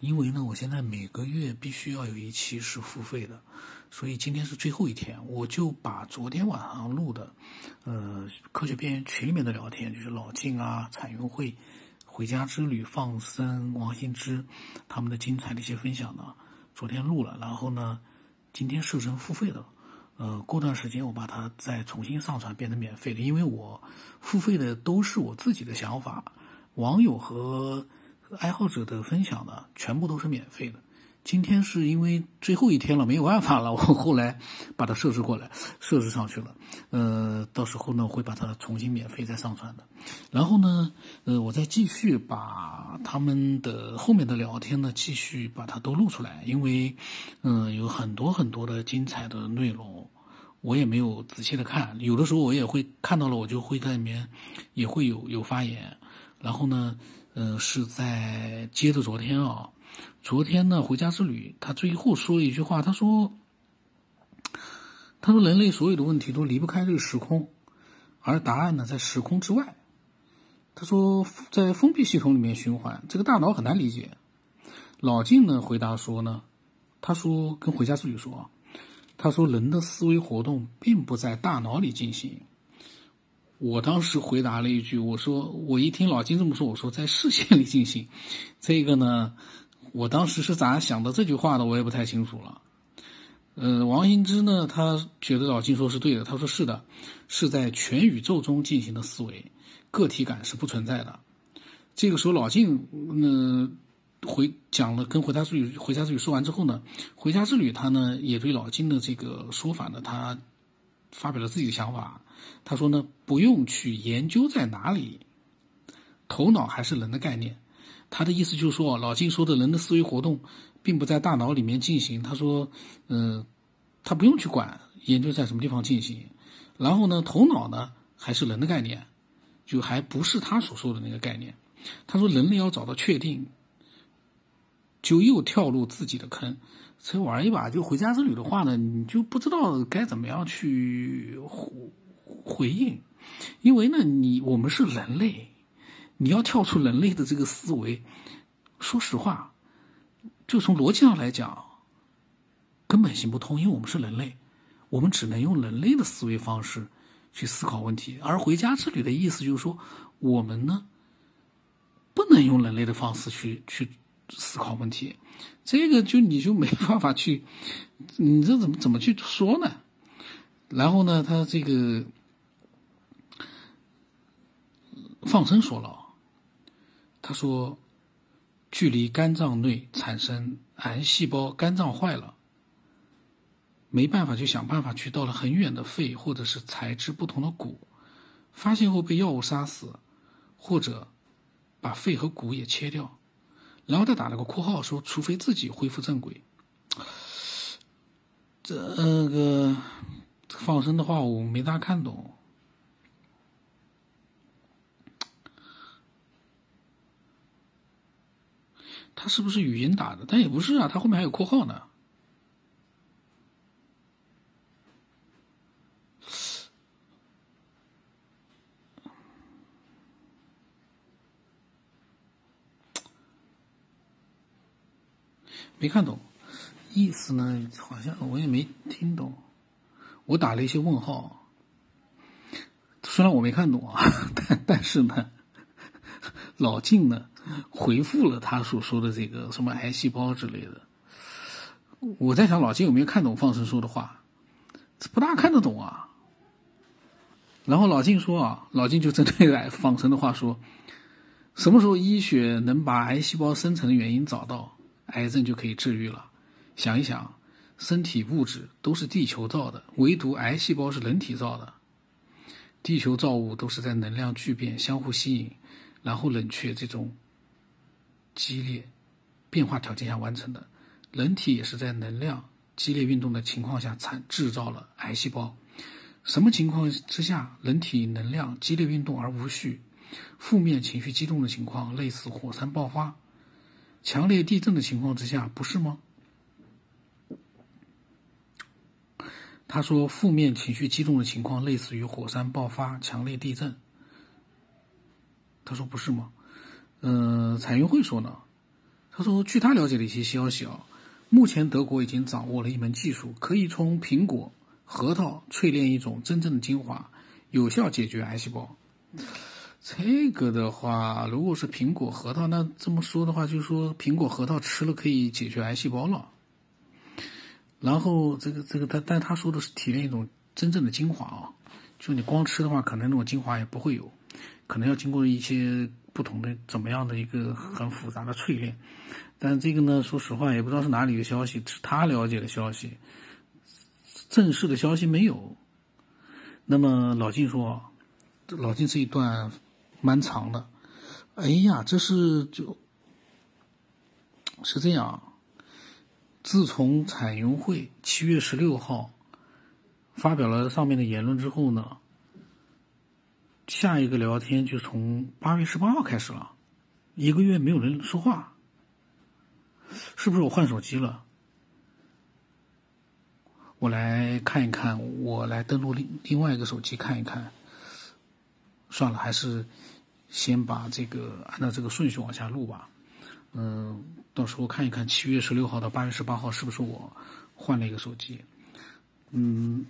因为呢，我现在每个月必须要有一期是付费的，所以今天是最后一天，我就把昨天晚上录的，呃，科学边缘群里面的聊天，就是老静啊、彩云会、回家之旅、放生、王新之他们的精彩的一些分享呢，昨天录了，然后呢，今天设成付费的，呃，过段时间我把它再重新上传变成免费的，因为我付费的都是我自己的想法，网友和。爱好者的分享呢，全部都是免费的。今天是因为最后一天了，没有办法了，我后来把它设置过来，设置上去了。呃，到时候呢会把它重新免费再上传的。然后呢，呃，我再继续把他们的后面的聊天呢，继续把它都录出来，因为，嗯，有很多很多的精彩的内容，我也没有仔细的看，有的时候我也会看到了，我就会在里面也会有有发言。然后呢？嗯，是在接着昨天啊，昨天呢回家之旅，他最后说了一句话，他说：“他说人类所有的问题都离不开这个时空，而答案呢在时空之外。”他说在封闭系统里面循环，这个大脑很难理解。老静呢回答说呢，他说跟回家之旅说啊，他说人的思维活动并不在大脑里进行。我当时回答了一句，我说我一听老金这么说，我说在视线里进行，这个呢，我当时是咋想的这句话的，我也不太清楚了。呃，王兴之呢，他觉得老金说是对的，他说是的，是在全宇宙中进行的思维，个体感是不存在的。这个时候老金呢回讲了跟回家之旅回家之旅说完之后呢，回家之旅他呢也对老金的这个说法呢，他发表了自己的想法。他说呢，不用去研究在哪里，头脑还是人的概念。他的意思就是说，老金说的人的思维活动并不在大脑里面进行。他说，嗯，他不用去管研究在什么地方进行。然后呢，头脑呢还是人的概念，就还不是他所说的那个概念。他说，人类要找到确定，就又跳入自己的坑。所以玩一把就回家之旅的话呢，你就不知道该怎么样去回回应，因为呢，你我们是人类，你要跳出人类的这个思维，说实话，就从逻辑上来讲，根本行不通，因为我们是人类，我们只能用人类的思维方式去思考问题，而回家之旅的意思就是说，我们呢，不能用人类的方式去去。思考问题，这个就你就没办法去，你这怎么怎么去说呢？然后呢，他这个放生说了，他说，距离肝脏内产生癌细胞，肝脏坏了，没办法就想办法去到了很远的肺或者是材质不同的骨，发现后被药物杀死，或者把肺和骨也切掉。然后他打了个括号说：“除非自己恢复正轨。”这个放生的话我没大看懂，他是不是语音打的？但也不是啊，他后面还有括号呢。没看懂，意思呢？好像我也没听懂。我打了一些问号，虽然我没看懂啊，但但是呢，老静呢回复了他所说的这个什么癌细胞之类的。我在想老静有没有看懂放生说的话？不大看得懂啊。然后老静说啊，老静就针对癌放生的话说，什么时候医学能把癌细胞生成的原因找到？癌症就可以治愈了。想一想，身体物质都是地球造的，唯独癌细胞是人体造的。地球造物都是在能量聚变、相互吸引，然后冷却这种激烈变化条件下完成的。人体也是在能量激烈运动的情况下产制造了癌细胞。什么情况之下人体能量激烈运动而无序？负面情绪激动的情况，类似火山爆发。强烈地震的情况之下，不是吗？他说，负面情绪激动的情况类似于火山爆发、强烈地震。他说不是吗？嗯，彩云会说呢。他说，据他了解的一些消息啊，目前德国已经掌握了一门技术，可以从苹果、核桃淬炼一种真正的精华，有效解决癌细胞。这个的话，如果是苹果、核桃，那这么说的话，就是说苹果、核桃吃了可以解决癌细胞了。然后这个这个，但但他说的是提炼一种真正的精华啊，就你光吃的话，可能那种精华也不会有，可能要经过一些不同的怎么样的一个很复杂的淬炼。但这个呢，说实话也不知道是哪里的消息，是他了解的消息，正式的消息没有。那么老金说，老金这一段蛮长的。哎呀，这是就是这样。自从彩云会七月十六号发表了上面的言论之后呢，下一个聊天就从八月十八号开始了，一个月没有人说话，是不是我换手机了？我来看一看，我来登录另另外一个手机看一看。算了，还是先把这个按照这个顺序往下录吧。嗯，到时候看一看七月十六号到八月十八号是不是我换了一个手机？嗯，